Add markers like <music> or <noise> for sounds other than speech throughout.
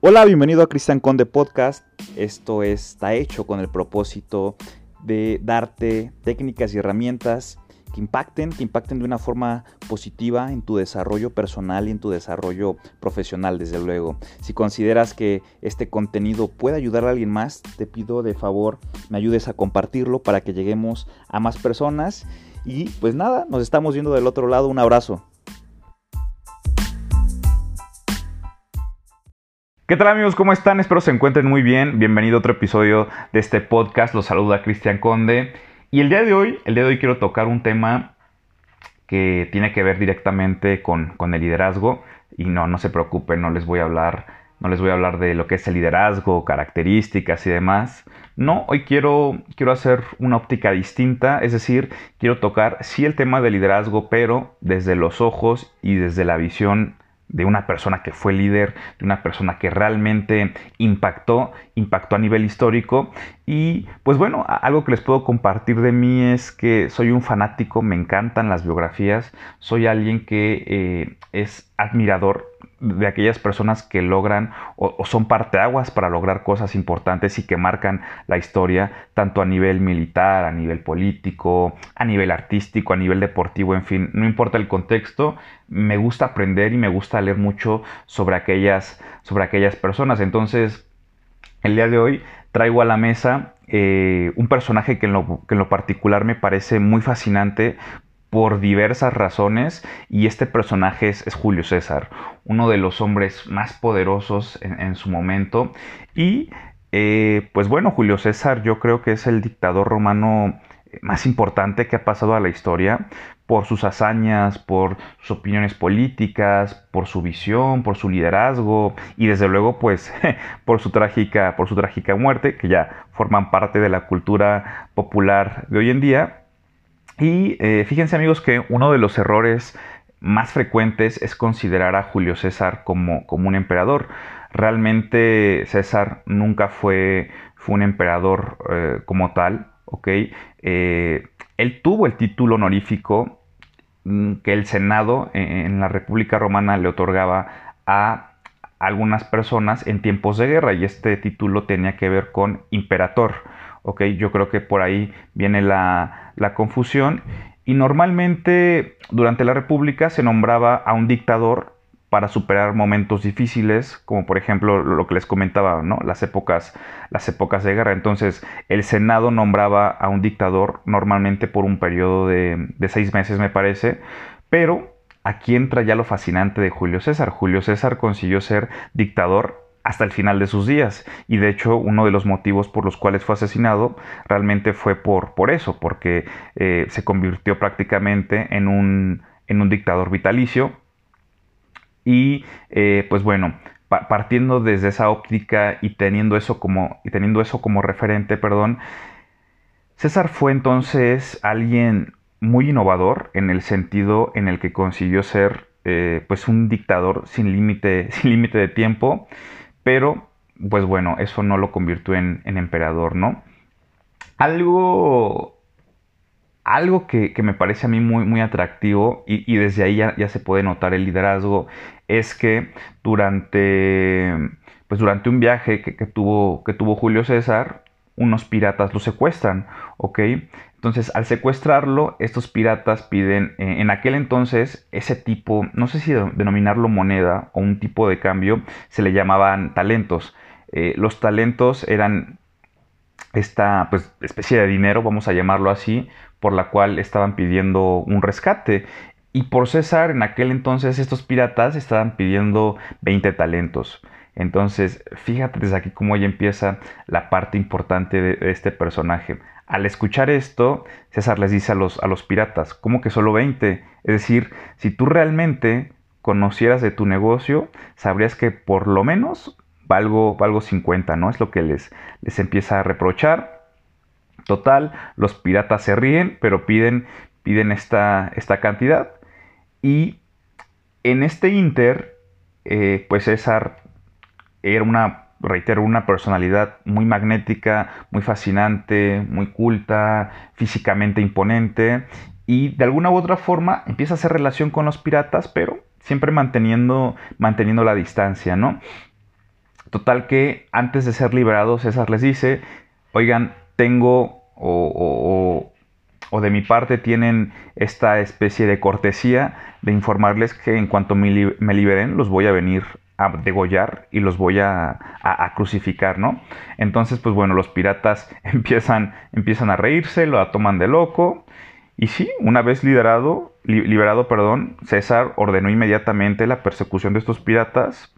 Hola, bienvenido a Cristian Conde Podcast. Esto está hecho con el propósito de darte técnicas y herramientas que impacten, que impacten de una forma positiva en tu desarrollo personal y en tu desarrollo profesional, desde luego. Si consideras que este contenido puede ayudar a alguien más, te pido de favor me ayudes a compartirlo para que lleguemos a más personas. Y pues nada, nos estamos viendo del otro lado. Un abrazo. ¿Qué tal amigos? ¿Cómo están? Espero se encuentren muy bien. Bienvenido a otro episodio de este podcast. Los saluda Cristian Conde. Y el día de hoy, el día de hoy quiero tocar un tema que tiene que ver directamente con, el liderazgo. Y no, no se preocupen, no les voy a hablar, no les voy a hablar de lo que es el liderazgo, características y demás. No, hoy quiero, quiero hacer una óptica distinta, es decir, quiero tocar sí el tema del liderazgo, pero desde los ojos y desde la visión de una persona que fue líder, de una persona que realmente impactó, impactó a nivel histórico. Y pues bueno, algo que les puedo compartir de mí es que soy un fanático, me encantan las biografías, soy alguien que eh, es admirador de aquellas personas que logran o, son parteaguas para lograr cosas importantes y que marcan la historia, tanto a nivel militar, a nivel político, a nivel artístico, a nivel deportivo, en fin, no importa el contexto, me gusta aprender y me gusta leer mucho sobre aquellas, sobre aquellas personas. Entonces, el día de hoy traigo a la mesa eh, un personaje que en, lo, que en lo particular me parece muy fascinante por diversas razones y este personaje es, Julio César, uno de los hombres más poderosos en, su momento. Y eh, pues bueno, Julio César yo creo que es el dictador romano más importante que ha pasado a la historia por sus hazañas, por sus opiniones políticas, por su visión, por su liderazgo y desde luego pues <laughs> por su trágica, por su trágica muerte que ya forman parte de la cultura popular de hoy en día y eh, fíjense amigos que uno de los errores más frecuentes es considerar a Julio César como, como un emperador. Realmente César nunca fue, fue un emperador eh, como tal, ¿ok? Eh, él tuvo el título honorífico mm, que el Senado en la República Romana le otorgaba a algunas personas en tiempos de guerra y este título tenía que ver con imperator. ¿Ok? Yo creo que por ahí viene la, confusión. Y normalmente durante la República se nombraba a un dictador para superar momentos difíciles, como por ejemplo lo que les comentaba, ¿no? Las épocas, las épocas de guerra. Entonces, el Senado nombraba a un dictador normalmente por un periodo de, de seis meses, me parece. Pero aquí entra ya lo fascinante de Julio César. Julio César consiguió ser dictador hasta el final de sus días. Y de hecho, uno de los motivos por los cuales fue asesinado realmente fue por, por eso, porque eh, se convirtió prácticamente en un, en un dictador vitalicio. Y eh, pues bueno, partiendo desde esa óptica y teniendo eso como, y teniendo eso como referente, perdón, César fue entonces alguien muy innovador en el sentido en el que consiguió ser eh, pues un dictador sin límite <laughs> sin límite de tiempo pero, pues bueno, eso no lo convirtió en, emperador, ¿no? Algo, algo que, me parece a mí muy, muy atractivo y, desde ahí ya, se puede notar el liderazgo es que durante, pues durante un viaje que, tuvo, que tuvo Julio César, unos piratas lo secuestran, ¿ok? Entonces, al secuestrarlo, estos piratas piden, eh, en aquel entonces, ese tipo, no sé si denominarlo moneda o un tipo de cambio, se le llamaban talentos. Eh, los talentos eran esta pues, especie de dinero, vamos a llamarlo así, por la cual estaban pidiendo un rescate. Y por César, en aquel entonces, estos piratas estaban pidiendo 20 talentos. Entonces, fíjate desde aquí cómo ya empieza la parte importante de este personaje. Al escuchar esto, César les dice a los, a los piratas, ¿cómo que solo 20? Es decir, si tú realmente conocieras de tu negocio, sabrías que por lo menos valgo, valgo 50, ¿no? Es lo que les, les empieza a reprochar. Total, los piratas se ríen, pero piden, piden esta, esta cantidad. Y en este inter, eh, pues César era una reitero, una personalidad muy magnética, muy fascinante, muy culta, físicamente imponente y de alguna u otra forma empieza a hacer relación con los piratas, pero siempre manteniendo, manteniendo la distancia, ¿no? Total que antes de ser liberado, César les dice, oigan, tengo o, o, de mi parte tienen esta especie de cortesía de informarles que en cuanto me, liberen los voy a venir a degollar y los voy a, a, crucificar, ¿no? Entonces, pues bueno, los piratas <laughs> empiezan, empiezan a reírse, lo toman de loco. Y sí, una vez liberado, liberado, perdón, César ordenó inmediatamente la persecución de estos piratas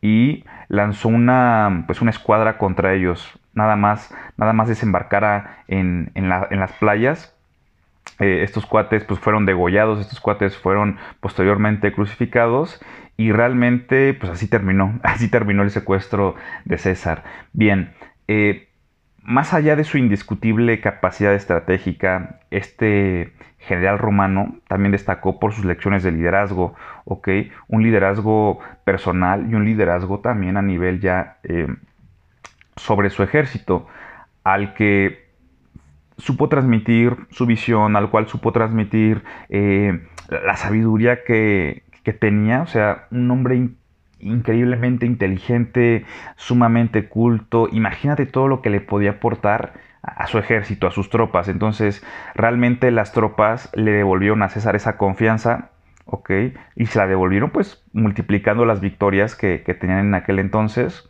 y lanzó una, pues una escuadra contra ellos. Nada más, nada más desembarcara en, en, las playas. Eh, estos cuates pues fueron degollados, estos cuates fueron posteriormente crucificados y realmente pues así terminó, <laughs> así terminó el secuestro de César. Bien, eh, más allá de su indiscutible capacidad estratégica, este general romano también destacó por sus lecciones de liderazgo, ¿ok? Un liderazgo personal y un liderazgo también a nivel ya eh, sobre su ejército, al que supo transmitir su visión, al cual supo transmitir eh, la sabiduría que, que, tenía, o sea, un hombre increíblemente inteligente, sumamente culto, imagínate todo lo que le podía aportar a su ejército, a sus tropas. Entonces, realmente las tropas le devolvieron a César esa confianza, ¿ok? Y se la devolvieron pues multiplicando las victorias que, tenían en aquel entonces.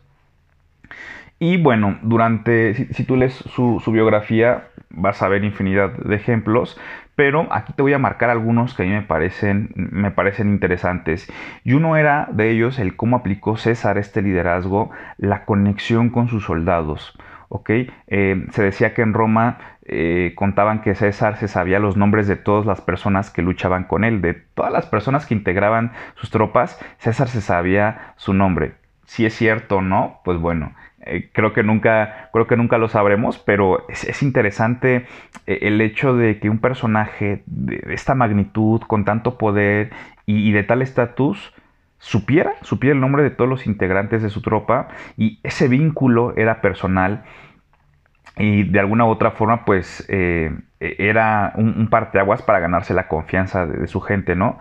Y bueno, durante, si, tú lees su, biografía, vas a ver infinidad de ejemplos, pero aquí te voy a marcar algunos que a mí me parecen, me parecen interesantes. Y uno era de ellos el cómo aplicó César este liderazgo, la conexión con sus soldados. Eh, se decía que en Roma eh, contaban que César se sabía los nombres de todas las personas que luchaban con él, de todas las personas que integraban sus tropas, César se sabía su nombre. Si es cierto o no, pues bueno, eh, creo, que nunca, creo que nunca lo sabremos, pero es, interesante el hecho de que un personaje de, esta magnitud, con tanto poder y de tal estatus, supiera, supiera el nombre de todos los integrantes de su tropa y ese vínculo era personal y de alguna u otra forma pues eh, era un, parteaguas para ganarse la confianza de, su gente, ¿no?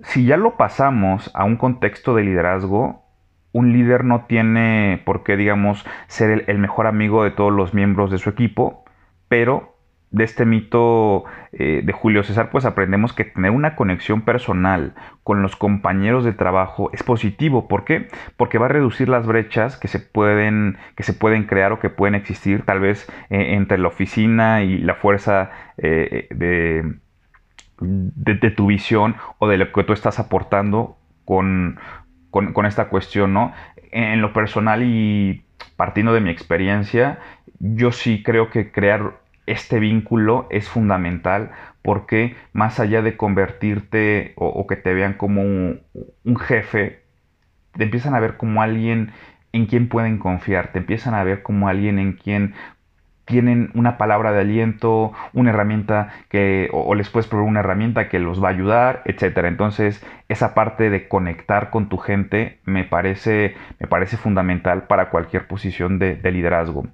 Si ya lo pasamos a un contexto de liderazgo, un líder no tiene por qué, digamos, ser el mejor amigo de todos los miembros de su equipo, pero de este mito eh, de Julio César, pues aprendemos que tener una conexión personal con los compañeros de trabajo es positivo. ¿Por qué? Porque va a reducir las brechas que se pueden, que se pueden crear o que pueden existir tal vez eh, entre la oficina y la fuerza eh, de, de, tu visión o de lo que tú estás aportando con, con, esta cuestión, ¿no? En lo personal y partiendo de mi experiencia, yo sí creo que crear este vínculo es fundamental porque más allá de convertirte o, que te vean como un, jefe, te empiezan a ver como alguien en quien pueden confiar, te empiezan a ver como alguien en quien tienen una palabra de aliento, una herramienta que, o, les puedes proveer una herramienta que los va a ayudar, etc. Entonces, esa parte de conectar con tu gente me parece, me parece fundamental para cualquier posición de, liderazgo.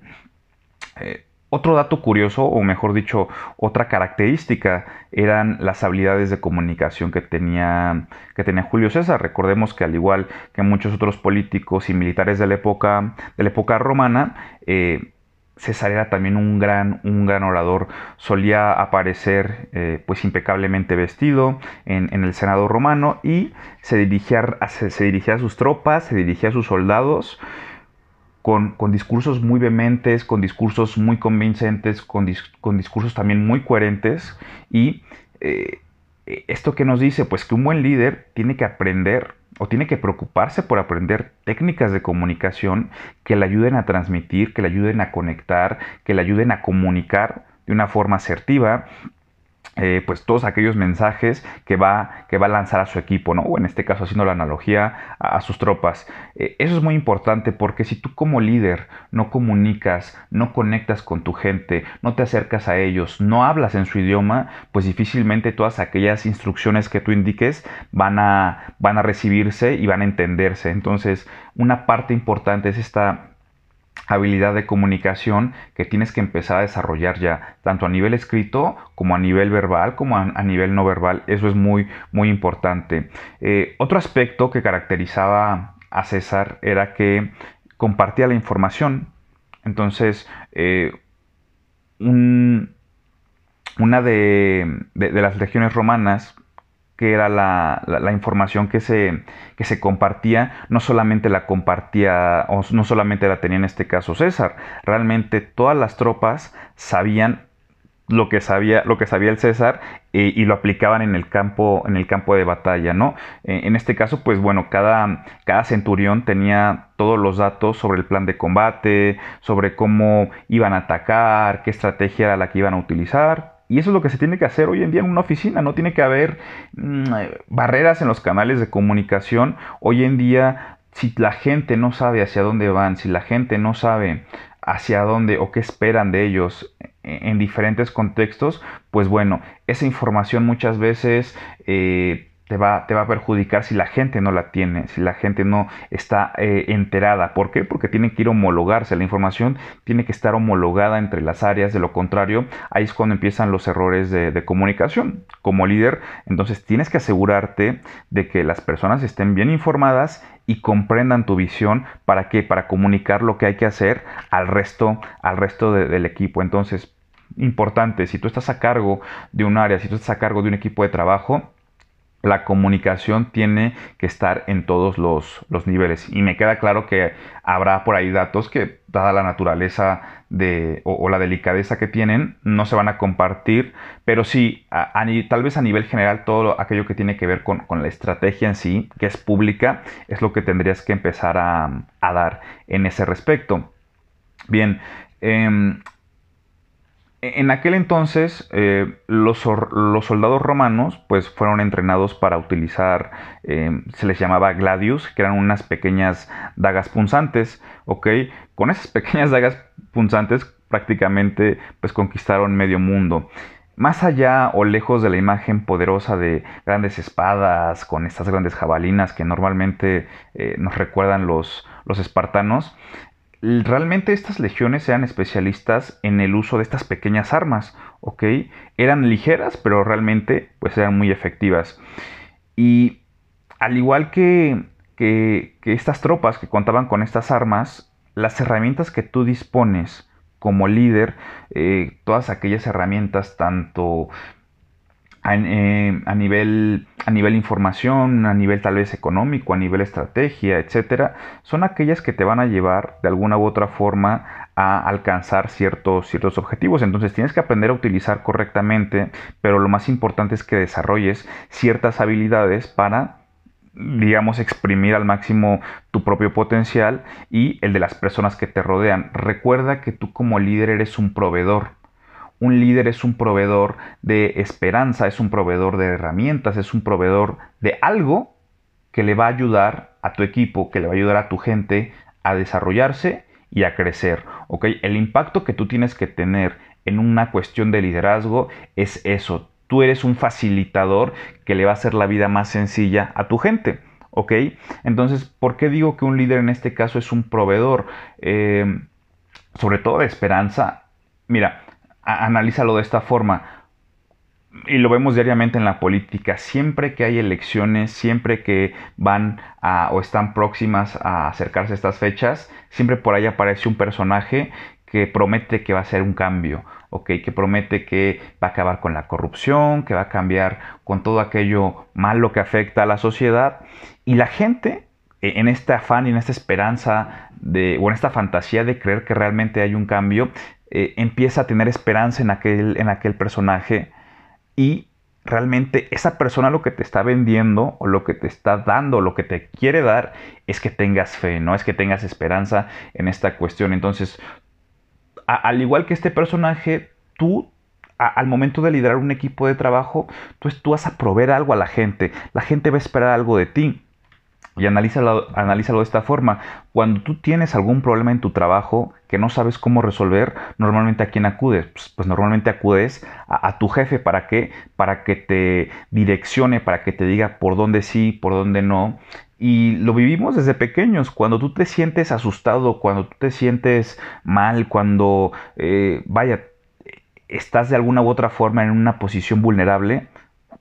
Eh, otro dato curioso, o mejor dicho, otra característica, eran las habilidades de comunicación que tenía, que tenía Julio César. Recordemos que al igual que muchos otros políticos y militares de la época, de la época romana, eh, César era también un gran, un gran orador. Solía aparecer eh, pues impecablemente vestido en, el Senado romano y se dirigía, se dirigía a sus tropas, se dirigía a sus soldados con, discursos muy vehementes, con discursos muy convincentes, con, discursos también muy coherentes. Y eh, esto que nos dice, pues que un buen líder tiene que aprender o tiene que preocuparse por aprender técnicas de comunicación que le ayuden a transmitir, que le ayuden a conectar, que le ayuden a comunicar de una forma asertiva, eh, pues todos aquellos mensajes que va, que va a lanzar a su equipo, ¿no? O en este caso haciendo la analogía a, sus tropas. Eh, eso es muy importante porque si tú como líder no comunicas, no conectas con tu gente, no te acercas a ellos, no hablas en su idioma, pues difícilmente todas aquellas instrucciones que tú indiques van a, van a recibirse y van a entenderse. Entonces, una parte importante es esta habilidad de comunicación que tienes que empezar a desarrollar ya, tanto a nivel escrito como a nivel verbal, como a, nivel no verbal. Eso es muy, muy importante. Eh, otro aspecto que caracterizaba a César era que compartía la información. Entonces, eh, una de, las legiones romanas, que era la, información que se, que se, compartía, no solamente la compartía, o no solamente la tenía en este caso César, realmente todas las tropas sabían lo que sabía, lo que sabía el César eh, y lo aplicaban en el campo, en el campo de batalla, ¿no? Eh, en este caso, pues bueno, cada, cada centurión tenía todos los datos sobre el plan de combate, sobre cómo iban a atacar, qué estrategia era la que iban a utilizar. Y eso es lo que se tiene que hacer hoy en día en una oficina. No tiene que haber mm, barreras en los canales de comunicación. Hoy en día, si la gente no sabe hacia dónde van, si la gente no sabe hacia dónde o qué esperan de ellos en diferentes contextos, pues bueno, esa información muchas veces eh, te, va, te va, a perjudicar si la gente no la tiene, si la gente no está eh, enterada. ¿Por qué? Porque tiene que ir homologarse, la información tiene que estar homologada entre las áreas, de lo contrario, ahí es cuando empiezan los errores de, comunicación. Como líder, entonces tienes que asegurarte de que las personas estén bien informadas y comprendan tu visión para que para comunicar lo que hay que hacer al resto al resto del equipo entonces importante, si tú estás a cargo de un área, si tú estás a cargo de un equipo de trabajo, la comunicación tiene que estar en todos los, niveles. Y me queda claro que habrá por ahí datos que, dada la naturaleza de, o, la delicadeza que tienen, no se van a compartir, pero sí, tal vez a nivel general, todo aquello que tiene que ver con, la estrategia en sí, que es pública, es lo que tendrías que empezar a, dar en ese respecto. Bien, em, en aquel entonces, eh, los, soldados romanos pues, fueron entrenados para utilizar, em, se les llamaba gladius, que eran unas pequeñas dagas punzantes, ¿ok? Con esas <laughs> pequeñas dagas punzantes prácticamente pues, conquistaron medio mundo. Más allá o lejos de la imagen poderosa de grandes espadas con estas grandes jabalinas que normalmente eh, nos recuerdan los, los espartanos, realmente estas legiones eran especialistas en el uso de estas pequeñas armas, ¿ok? Eran ligeras, pero realmente pues eran muy efectivas. Y al igual que, que, estas tropas que contaban con estas armas, las herramientas que tú dispones como líder, eh, todas aquellas herramientas, tanto eh, a, nivel, a nivel información, a nivel tal vez económico, a nivel estrategia, etcétera, son aquellas que te van a llevar de alguna u otra forma a alcanzar ciertos, ciertos objetivos. Entonces tienes que aprender a utilizar correctamente, pero lo más importante es que desarrolles ciertas habilidades para digamos, exprimir al máximo tu propio potencial y el de las personas que te rodean. Recuerda que tú como líder eres un proveedor. Un líder es un proveedor de esperanza, es un proveedor de herramientas, es un proveedor de algo que le va a ayudar a tu equipo, que le va a ayudar a tu gente a desarrollarse y a crecer. ¿ok? El impacto que tú tienes que tener en una cuestión de liderazgo es eso. Tú eres un facilitador que le va a hacer la vida más sencilla a tu gente. ¿ok? Entonces, ¿por qué digo que un líder en este caso es un proveedor? Eh, sobre todo de esperanza. Mira, analízalo de esta forma. Y lo vemos diariamente en la política. Siempre que hay elecciones, siempre que van a, o están próximas a acercarse estas fechas, siempre por ahí aparece un personaje que promete que va a ser un cambio, ¿ok? Que promete que va a acabar con la corrupción, que va a cambiar con todo aquello malo que afecta a la sociedad. Y la gente, e, en este afán y en esta esperanza de, o en esta fantasía de creer que realmente hay un cambio, eh, empieza a tener esperanza en aquel, en aquel personaje y realmente esa persona lo que te está vendiendo o lo que te está dando, lo que te quiere dar es que tengas fe, no es que tengas esperanza en esta cuestión. Entonces, al igual que este personaje, tú al momento de liderar un equipo de trabajo, tú, tú vas a proveer algo a la gente, la gente va a esperar algo de ti. Y analízalo, analízalo de esta forma. Cuando tú tienes algún problema en tu trabajo que no sabes cómo resolver, normalmente a quién acudes? Pues, pues normalmente acudes a, tu jefe. ¿Para qué? Para que te direccione, para que te diga por dónde sí, por dónde no. Y lo vivimos desde pequeños. Cuando tú te sientes asustado, cuando tú te sientes mal, cuando, eh, vaya, estás de alguna u otra forma en una posición vulnerable,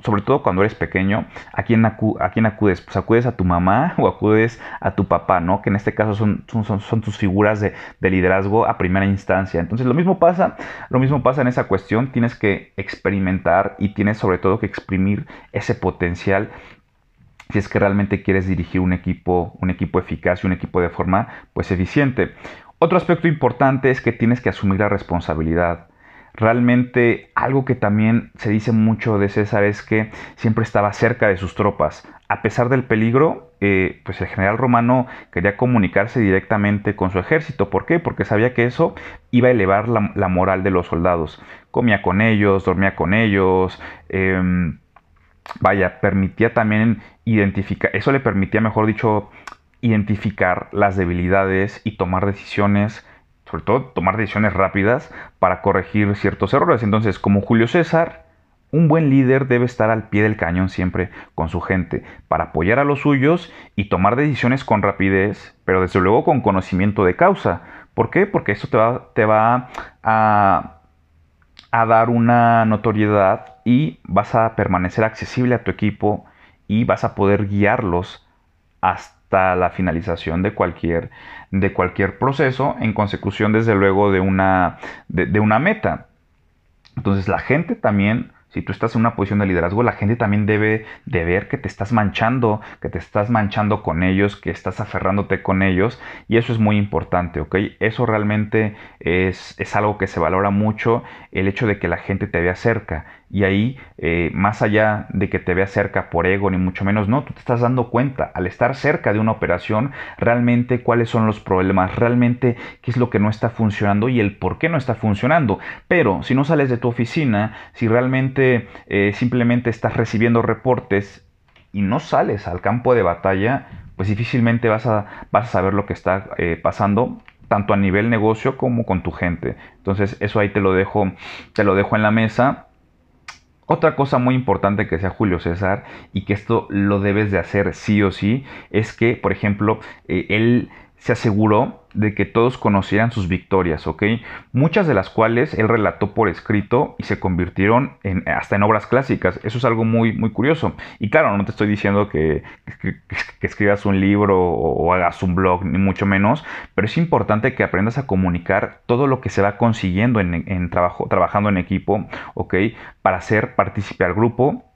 sobre todo cuando eres pequeño, ¿a quién, ¿a acudes? Pues acudes a tu mamá <laughs> o acudes a tu papá, ¿no? Que en este caso son, son, son tus figuras de, de, liderazgo a primera instancia. Entonces lo mismo pasa, lo mismo pasa en esa cuestión, tienes que experimentar y tienes sobre todo que exprimir ese potencial si es que realmente quieres dirigir un equipo, un equipo eficaz y un equipo de forma pues eficiente. Otro aspecto importante es que tienes que asumir la responsabilidad. Realmente algo que también se dice mucho de César es que siempre estaba cerca de sus tropas. A pesar del peligro, eh, pues el general romano quería comunicarse directamente con su ejército. ¿Por qué? Porque sabía que eso iba a elevar la, moral de los soldados. Comía con ellos, dormía con ellos. Em, vaya, permitía también identificar, eso le permitía, mejor dicho, identificar las debilidades y tomar decisiones, sobre todo tomar decisiones rápidas para corregir ciertos errores. Entonces, como Julio César, un buen líder debe estar al pie del cañón siempre con su gente para apoyar a los suyos y tomar decisiones con rapidez, pero desde luego con conocimiento de causa. ¿Por qué? Porque eso te va, te va a, a dar una notoriedad y vas a permanecer accesible a tu equipo y vas a poder guiarlos hasta la finalización de cualquier, de cualquier proceso en consecución desde luego de una, de, una meta. Entonces la gente también si tú estás en una posición de liderazgo, la gente también debe de ver que te estás manchando, que te estás manchando con ellos, que estás aferrándote con ellos. Y eso es muy importante, ¿ok? Eso realmente es, es algo que se valora mucho, el hecho de que la gente te vea cerca. Y ahí, eh, más allá de que te vea cerca por ego, ni mucho menos, no, tú te estás dando cuenta, al estar cerca de una operación, realmente cuáles son los problemas, realmente qué es lo que no está funcionando y el por qué no está funcionando. Pero si no sales de tu oficina, si realmente eh, simplemente estás recibiendo reportes y no sales al campo de batalla, pues difícilmente vas a, vas a saber lo que está eh, pasando tanto a nivel negocio como con tu gente. Entonces, eso ahí te lo dejo, te lo dejo en la mesa otra cosa muy importante que sea Julio César y que esto lo debes de hacer sí o sí es que, por ejemplo, eh, él se aseguró de que todos conocieran sus victorias, ¿ok? Muchas de las cuales él relató por escrito y se convirtieron en, hasta en obras clásicas. Eso es algo muy, muy curioso. Y claro, no te estoy diciendo que, escribas un libro o, hagas un blog, ni mucho menos, pero es importante que aprendas a comunicar todo lo que se va consiguiendo en, trabajo, trabajando en equipo, ¿ok? Para hacer participar al grupo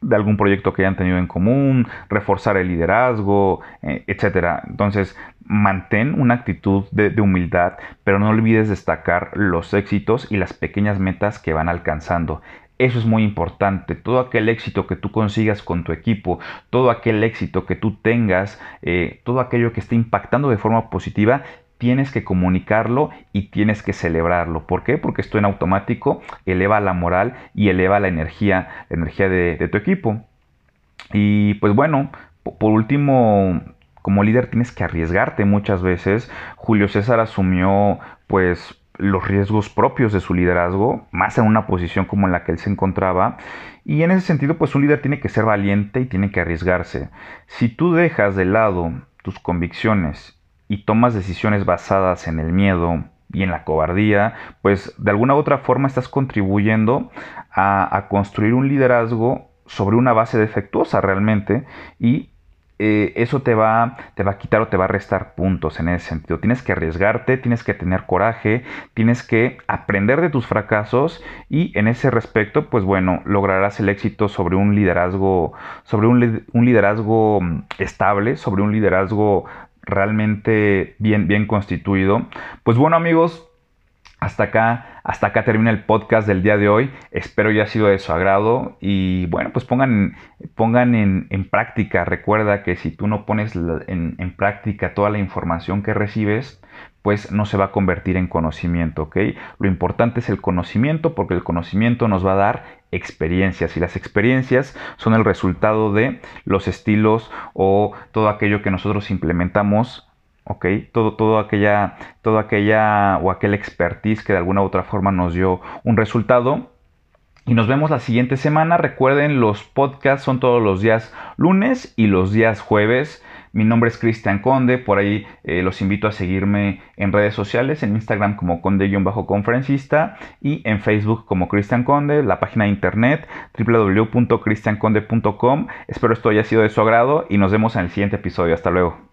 de algún proyecto que hayan tenido en común, reforzar el liderazgo, eh, etc. Entonces, mantén una actitud de, humildad, pero no olvides destacar los éxitos y las pequeñas metas que van alcanzando. Eso es muy importante. Todo aquel éxito que tú consigas con tu equipo, todo aquel éxito que tú tengas, eh, todo aquello que esté impactando de forma positiva, tienes que comunicarlo y tienes que celebrarlo. ¿Por qué? Porque esto en automático eleva la moral y eleva la energía, la energía de, tu equipo. Y pues bueno, por último, como líder tienes que arriesgarte muchas veces. Julio César asumió pues los riesgos propios de su liderazgo, más en una posición como en la que él se encontraba. Y en ese sentido, pues un líder tiene que ser valiente y tiene que arriesgarse. Si tú dejas de lado tus convicciones y tomas decisiones basadas en el miedo y en la cobardía, pues de alguna u otra forma estás contribuyendo a, construir un liderazgo sobre una base defectuosa realmente y eh, eso te va, te va a quitar o te va a restar puntos en ese sentido. Tienes que arriesgarte, tienes que tener coraje, tienes que aprender de tus fracasos y en ese respecto, pues bueno, lograrás el éxito sobre un liderazgo, sobre un, liderazgo mm, estable, sobre un liderazgo realmente bien, bien constituido. Pues bueno amigos, hasta acá, hasta acá termina el podcast del día de hoy. Espero ya ha sido de su agrado y bueno, pues pongan, pongan en, práctica. Recuerda que si tú no pones en, en práctica toda la información que recibes, pues no se va a convertir en conocimiento, ¿ok? Lo importante es el conocimiento porque el conocimiento nos va a dar experiencias y las experiencias son el resultado de los estilos o todo aquello que nosotros implementamos ¿ok? Todo, todo, aquella, todo aquella o aquel expertise que de alguna u otra forma nos dio un resultado. Y nos vemos la siguiente semana. Recuerden, los podcasts son todos los días lunes y los días jueves Mi nombre es Cristian Conde, por ahí eh, los invito a seguirme en redes sociales, en Instagram como conde-conferencista y en Facebook como Cristian Conde, la página de internet www.cristianconde.com. Espero esto haya sido de su agrado y nos vemos en el siguiente episodio. Hasta luego.